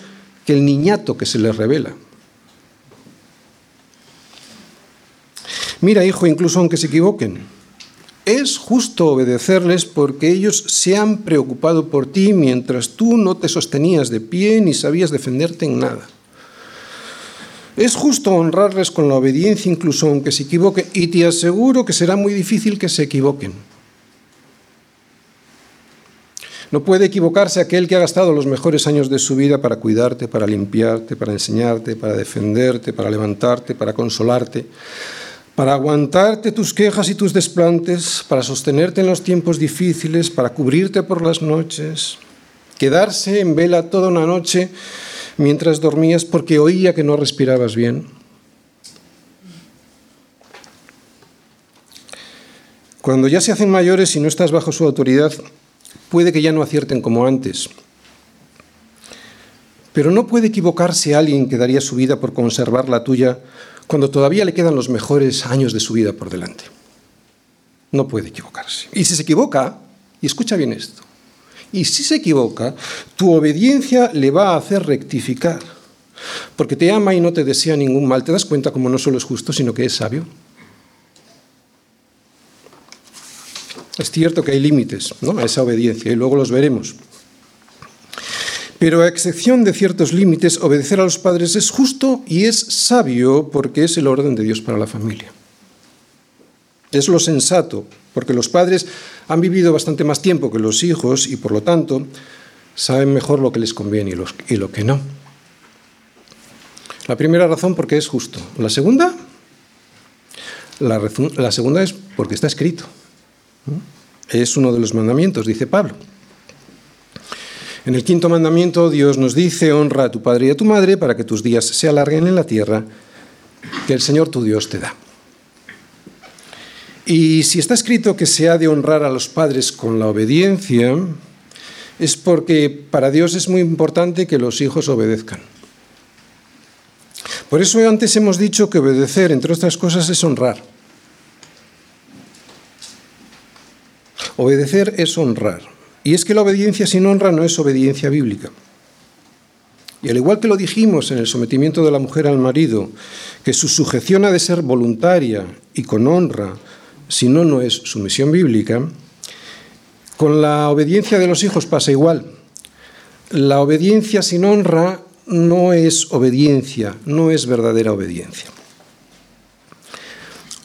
que el niñato que se les revela. Mira, hijo, incluso aunque se equivoquen, es justo obedecerles porque ellos se han preocupado por ti mientras tú no te sostenías de pie ni sabías defenderte en nada. Es justo honrarles con la obediencia incluso aunque se equivoquen y te aseguro que será muy difícil que se equivoquen. No puede equivocarse aquel que ha gastado los mejores años de su vida para cuidarte, para limpiarte, para enseñarte, para defenderte, para levantarte, para consolarte para aguantarte tus quejas y tus desplantes, para sostenerte en los tiempos difíciles, para cubrirte por las noches, quedarse en vela toda una noche mientras dormías porque oía que no respirabas bien. Cuando ya se hacen mayores y no estás bajo su autoridad, puede que ya no acierten como antes. Pero no puede equivocarse alguien que daría su vida por conservar la tuya cuando todavía le quedan los mejores años de su vida por delante. no puede equivocarse. Y si se equivoca, y escucha bien esto, y si se equivoca, tu obediencia le va a hacer rectificar, porque te ama y no te desea ningún mal. ¿Te das cuenta como no solo es justo, sino que es sabio? Es cierto que hay límites ¿no? a esa obediencia y luego los veremos. Pero a excepción de ciertos límites, obedecer a los padres es justo y es sabio porque es el orden de Dios para la familia. Es lo sensato, porque los padres han vivido bastante más tiempo que los hijos y por lo tanto saben mejor lo que les conviene y, lo que no. La primera razón porque es justo. La segunda, la, la segunda es porque está escrito. Es uno de los mandamientos, dice Pablo. En el quinto mandamiento Dios nos dice, honra a tu padre y a tu madre para que tus días se alarguen en la tierra que el Señor tu Dios te da. Y si está escrito que se ha de honrar a los padres con la obediencia, es porque para Dios es muy importante que los hijos obedezcan. Por eso antes hemos dicho que obedecer, entre otras cosas, es honrar. Obedecer es honrar. Y es que la obediencia sin honra no es obediencia bíblica. Y al igual que lo dijimos en el sometimiento de la mujer al marido, que su sujeción ha de ser voluntaria y con honra, si no, no es sumisión bíblica. Con la obediencia de los hijos pasa igual. La obediencia sin honra no es obediencia, no es verdadera obediencia.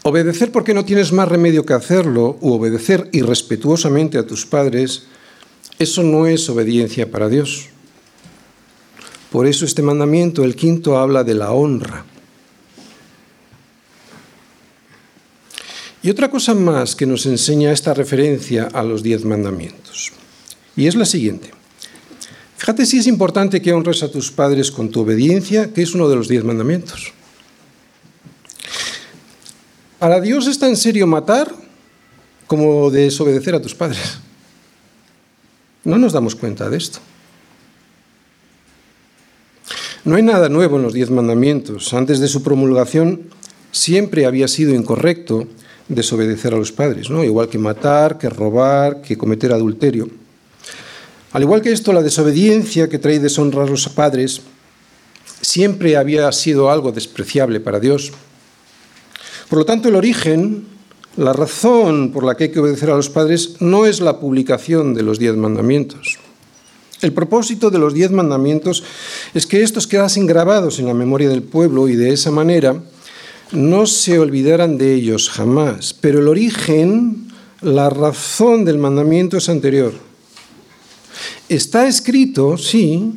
Obedecer porque no tienes más remedio que hacerlo, u obedecer irrespetuosamente a tus padres, eso no es obediencia para Dios. Por eso este mandamiento, el quinto, habla de la honra. Y otra cosa más que nos enseña esta referencia a los diez mandamientos, y es la siguiente. Fíjate si es importante que honres a tus padres con tu obediencia, que es uno de los diez mandamientos. Para Dios es tan serio matar como desobedecer a tus padres. No nos damos cuenta de esto. No hay nada nuevo en los diez mandamientos. Antes de su promulgación siempre había sido incorrecto desobedecer a los padres, ¿no? igual que matar, que robar, que cometer adulterio. Al igual que esto, la desobediencia que trae deshonrar a los padres siempre había sido algo despreciable para Dios. Por lo tanto, el origen, la razón por la que hay que obedecer a los padres no es la publicación de los diez mandamientos. El propósito de los diez mandamientos es que estos quedasen grabados en la memoria del pueblo y de esa manera no se olvidaran de ellos jamás. Pero el origen, la razón del mandamiento es anterior. Está escrito, sí,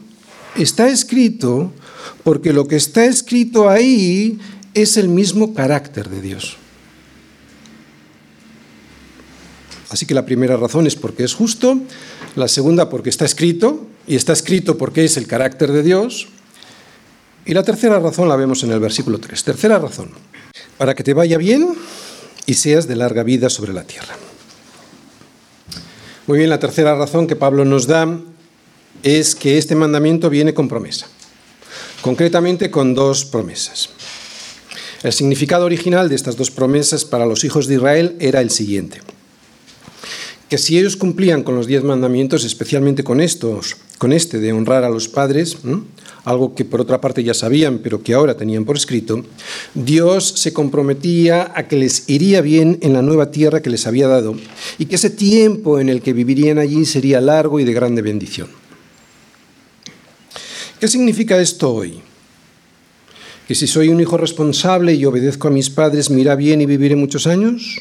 está escrito porque lo que está escrito ahí es el mismo carácter de Dios. Así que la primera razón es porque es justo, la segunda porque está escrito, y está escrito porque es el carácter de Dios, y la tercera razón la vemos en el versículo 3. Tercera razón, para que te vaya bien y seas de larga vida sobre la tierra. Muy bien, la tercera razón que Pablo nos da es que este mandamiento viene con promesa, concretamente con dos promesas. El significado original de estas dos promesas para los hijos de Israel era el siguiente que si ellos cumplían con los diez mandamientos, especialmente con estos, con este de honrar a los padres, algo que por otra parte ya sabían, pero que ahora tenían por escrito, Dios se comprometía a que les iría bien en la nueva tierra que les había dado y que ese tiempo en el que vivirían allí sería largo y de grande bendición. ¿Qué significa esto hoy? ¿Que si soy un hijo responsable y obedezco a mis padres, me irá bien y viviré muchos años?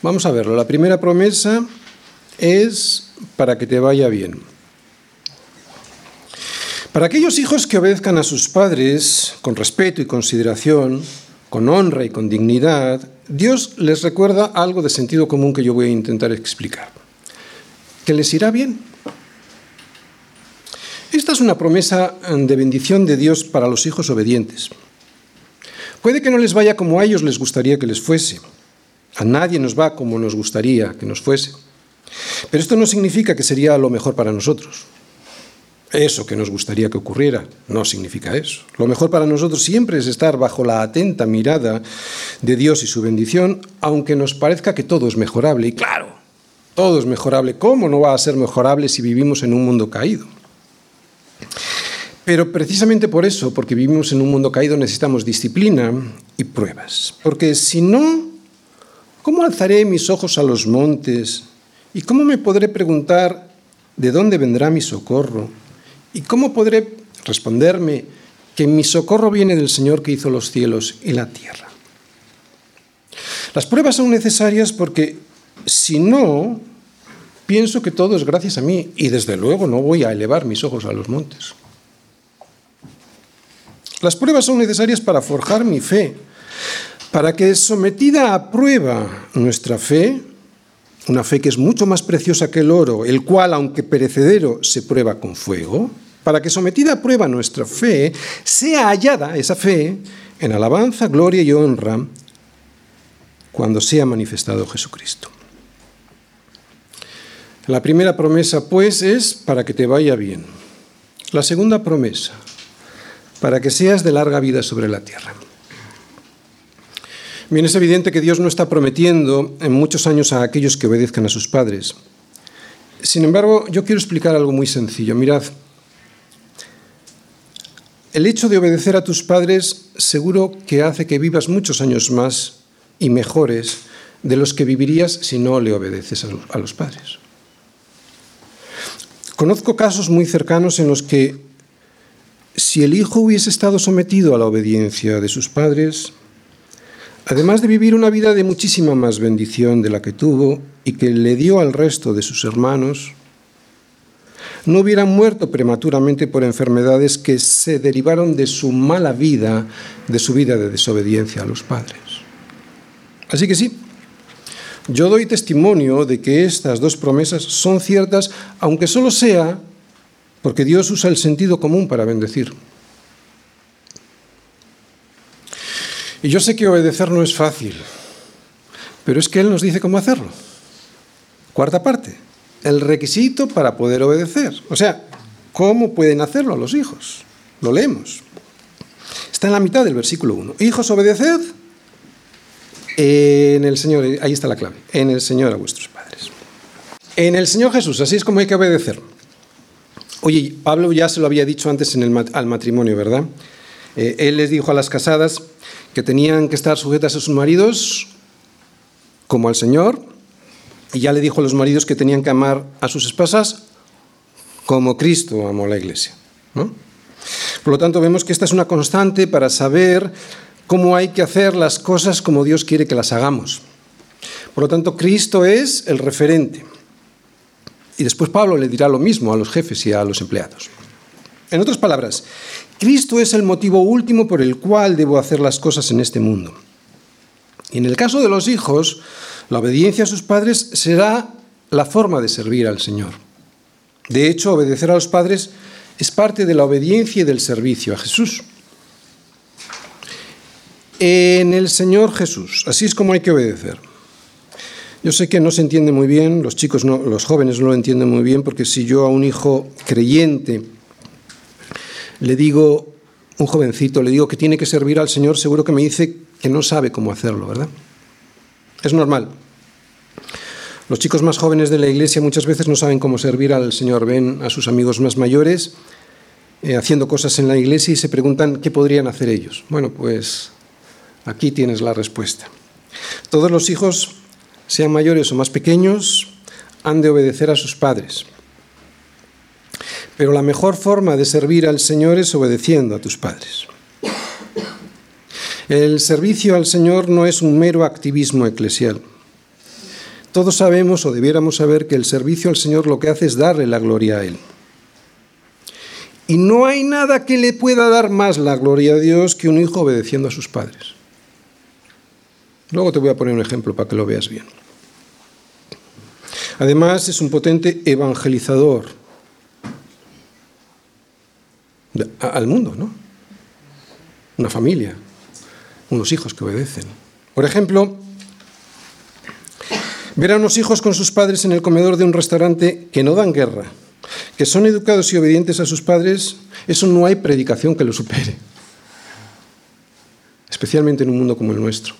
Vamos a verlo. La primera promesa es para que te vaya bien. Para aquellos hijos que obedezcan a sus padres con respeto y consideración, con honra y con dignidad, Dios les recuerda algo de sentido común que yo voy a intentar explicar. Que les irá bien. Esta es una promesa de bendición de Dios para los hijos obedientes. Puede que no les vaya como a ellos les gustaría que les fuese a nadie nos va como nos gustaría que nos fuese. Pero esto no significa que sería lo mejor para nosotros. eso que nos gustaría que ocurriera. No significa eso. Lo mejor para nosotros siempre es estar bajo la atenta mirada de Dios y su bendición, aunque nos parezca que todo es mejorable. Y claro, todo es mejorable. ¿Cómo no va a ser mejorable si vivimos en un mundo caído? Pero precisamente por eso, porque vivimos en un mundo caído, necesitamos disciplina y pruebas. Porque si no, ¿cómo alzaré mis ojos a los montes? ¿Y cómo me podré preguntar de dónde vendrá mi socorro? ¿Y cómo podré responderme que mi socorro viene del Señor que hizo los cielos y la tierra? Las pruebas son necesarias porque si no, pienso que todo es gracias a mí y desde luego no voy a elevar mis ojos a los montes. Las pruebas son necesarias para forjar mi fe, para que sometida a prueba nuestra fe, una fe que es mucho más preciosa que el oro, el cual, aunque perecedero, se prueba con fuego, para que sometida a prueba nuestra fe, sea hallada esa fe en alabanza, gloria y honra cuando sea manifestado Jesucristo. La primera promesa, pues, es para que te vaya bien. La segunda promesa, para que seas de larga vida sobre la tierra. Bien, es evidente que Dios no está prometiendo en muchos años a aquellos que obedezcan a sus padres. Sin embargo, yo quiero explicar algo muy sencillo. Mirad, el hecho de obedecer a tus padres seguro que hace que vivas muchos años más y mejores de los que vivirías si no le obedeces a los padres. Conozco casos muy cercanos en los que si el hijo hubiese estado sometido a la obediencia de sus padres, además de vivir una vida de muchísima más bendición de la que tuvo y que le dio al resto de sus hermanos, no hubieran muerto prematuramente por enfermedades que se derivaron de su mala vida, de su vida de desobediencia a los padres. Así que sí, yo doy testimonio de que estas dos promesas son ciertas, aunque solo sea porque Dios usa el sentido común para bendecir. Y yo sé que obedecer no es fácil, pero es que Él nos dice cómo hacerlo. Cuarta parte, el requisito para poder obedecer. O sea, ¿cómo pueden hacerlo los hijos? Lo leemos. Está en la mitad del versículo 1. Hijos, obedeced en el Señor, ahí está la clave, en el Señor a vuestros padres. En el Señor Jesús, así es como hay que obedecer. Oye, Pablo ya se lo había dicho antes en el, al matrimonio, ¿verdad? Eh, él les dijo a las casadas que tenían que estar sujetas a sus maridos como al Señor, y ya le dijo a los maridos que tenían que amar a sus esposas como Cristo amó a la iglesia. Por lo tanto, vemos que esta es una constante para saber cómo hay que hacer las cosas como Dios quiere que las hagamos. Por lo tanto, Cristo es el referente. Y después Pablo le dirá lo mismo a los jefes y a los empleados. En otras palabras, Cristo es el motivo último por el cual debo hacer las cosas en este mundo. Y en el caso de los hijos, la obediencia a sus padres será la forma de servir al Señor. De hecho, obedecer a los padres es parte de la obediencia y del servicio a Jesús. En el Señor Jesús, así es como hay que obedecer. Yo sé que no se entiende muy bien, los chicos, no, los jóvenes no lo entienden muy bien, porque si yo a un hijo creyente le digo, un jovencito, le digo que tiene que servir al Señor, seguro que me dice que no sabe cómo hacerlo, ¿verdad? Es normal. Los chicos más jóvenes de la iglesia muchas veces no saben cómo servir al Señor. Ven a sus amigos más mayores eh, haciendo cosas en la iglesia y se preguntan qué podrían hacer ellos. Bueno, pues aquí tienes la respuesta. Todos los hijos sean mayores o más pequeños, han de obedecer a sus padres. Pero la mejor forma de servir al Señor es obedeciendo a tus padres. El servicio al Señor no es un mero activismo eclesial. Todos sabemos o debiéramos saber que el servicio al Señor lo que hace es darle la gloria a Él. Y no hay nada que le pueda dar más la gloria a Dios que un hijo obedeciendo a sus padres. Luego te voy a poner un ejemplo para que lo veas bien. Además, es un potente evangelizador al mundo, ¿no? Una familia, unos hijos que obedecen. Por ejemplo, ver a unos hijos con sus padres en el comedor de un restaurante que no dan guerra, que son educados y obedientes a sus padres, eso no hay predicación que lo supere, especialmente en un mundo como el nuestro.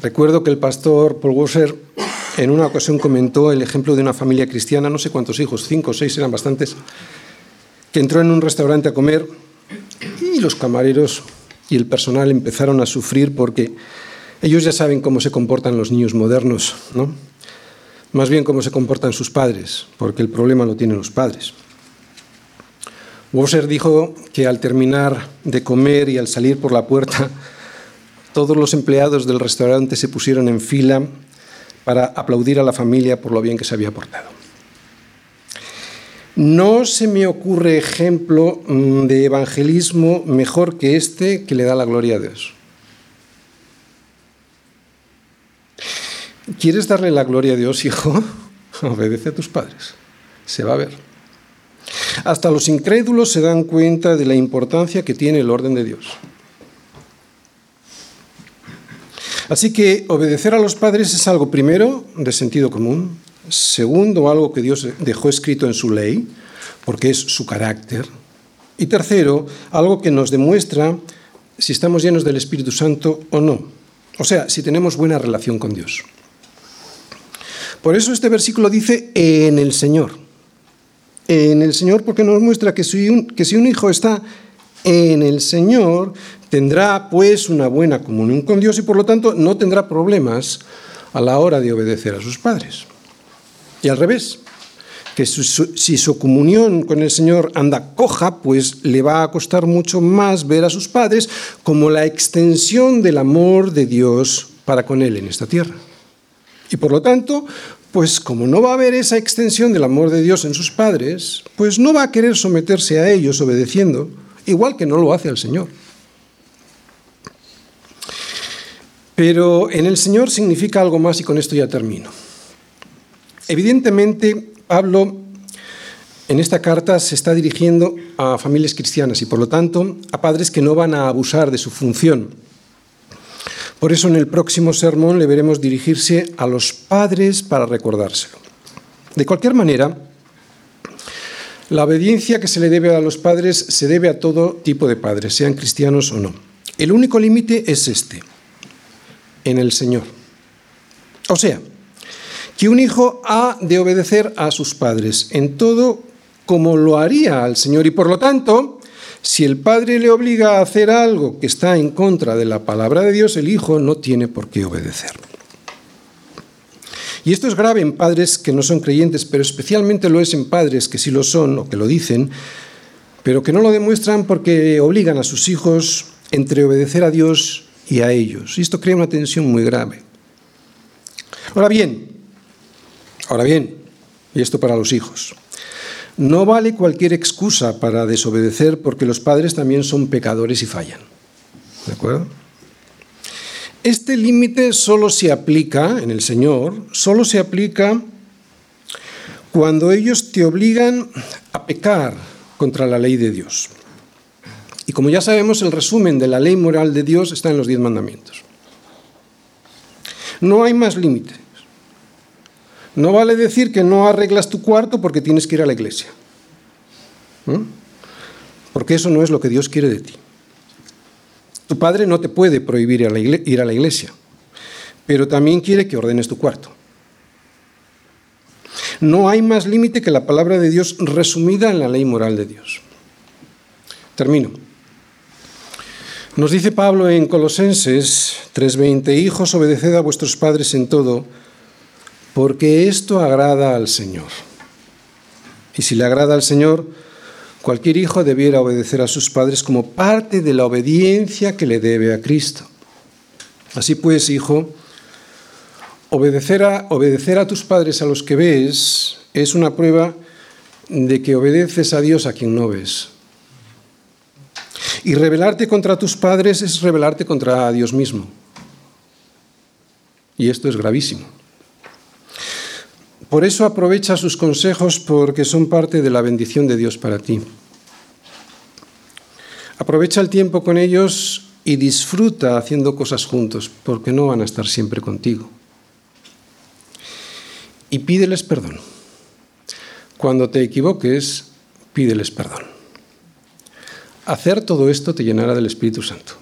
Recuerdo que el pastor Paul Washer en una ocasión comentó el ejemplo de una familia cristiana, no sé cuántos hijos, cinco o seis eran bastantes, entró en un restaurante a comer y los camareros y el personal empezaron a sufrir porque ellos ya saben cómo se comportan los niños modernos, ¿no? Más bien cómo se comportan sus padres, porque el problema lo tienen los padres. Wasser dijo que al terminar de comer y al salir por la puerta, todos los empleados del restaurante se pusieron en fila para aplaudir a la familia por lo bien que se había portado. No se me ocurre ejemplo mm, de evangelismo mejor que este que le da la gloria a Dios. ¿Quieres darle la gloria a Dios, hijo? Obedece a tus padres. Se va a ver. Hasta los incrédulos se dan cuenta de la importancia que tiene el orden de Dios. Así que obedecer a los padres es algo primero de sentido común, segundo algo que Dios dejó escrito en su ley, porque es su carácter, y tercero algo que nos demuestra si estamos llenos del Espíritu Santo o no, o sea, si tenemos buena relación con Dios. Por eso este versículo dice en el Señor. En el Señor porque nos muestra que si un, hijo está en el Señor, tendrá pues una buena comunión con Dios y por lo tanto no tendrá problemas a la hora de obedecer a sus padres. Y al revés, que si su comunión con el Señor anda coja, pues le va a costar mucho más ver a sus padres como la extensión del amor de Dios para con él en esta tierra. Y por lo tanto, pues como no va a haber esa extensión del amor de Dios en sus padres, pues no va a querer someterse a ellos obedeciendo, igual que no lo hace al Señor. Pero en el Señor significa algo más y con esto ya termino. Evidentemente, Pablo en esta carta se está dirigiendo a familias cristianas y por lo tanto a padres que no van a abusar de su función por eso en el próximo sermón le veremos dirigirse a los padres para recordárselo. De cualquier manera, la obediencia que se le debe a los padres se debe a todo tipo de padres, sean cristianos o no. El único límite es este, en el Señor. O sea, que un hijo ha de obedecer a sus padres en todo como lo haría al Señor y por lo tanto si el padre le obliga a hacer algo que está en contra de la palabra de Dios, el hijo no tiene por qué obedecer. Y esto es grave en padres que no son creyentes, pero especialmente lo es en padres que sí lo son o que lo dicen, pero que no lo demuestran porque obligan a sus hijos entre obedecer a Dios y a ellos. Y esto crea una tensión muy grave. Ahora bien, ahora bien, y esto para los hijos. No vale cualquier excusa para desobedecer porque los padres también son pecadores y fallan. ¿De acuerdo? Este límite solo se aplica en el Señor, solo se aplica cuando ellos te obligan a pecar contra la ley de Dios. Y como ya sabemos, el resumen de la ley moral de Dios está en los diez mandamientos. No hay más límite. No vale decir que no arreglas tu cuarto porque tienes que ir a la iglesia. Porque eso no es lo que Dios quiere de ti. Tu padre no te puede prohibir ir a la iglesia, pero también quiere que ordenes tu cuarto. No hay más límite que la palabra de Dios resumida en la ley moral de Dios. Termino. Nos dice Pablo en Colosenses 3:20, Hijos, obedeced a vuestros padres en todo, porque esto agrada al Señor. Y si le agrada al Señor, cualquier hijo debiera obedecer a sus padres como parte de la obediencia que le debe a Cristo. Así pues, hijo, obedecer a, obedecer a tus padres a los que ves es una prueba de que obedeces a Dios a quien no ves. Y rebelarte contra tus padres es rebelarte contra Dios mismo. Y esto es gravísimo. Por eso aprovecha sus consejos porque son parte de la bendición de Dios para ti. Aprovecha el tiempo con ellos y disfruta haciendo cosas juntos porque no van a estar siempre contigo. Y pídeles perdón. Cuando te equivoques, pídeles perdón. Hacer todo esto te llenará del Espíritu Santo.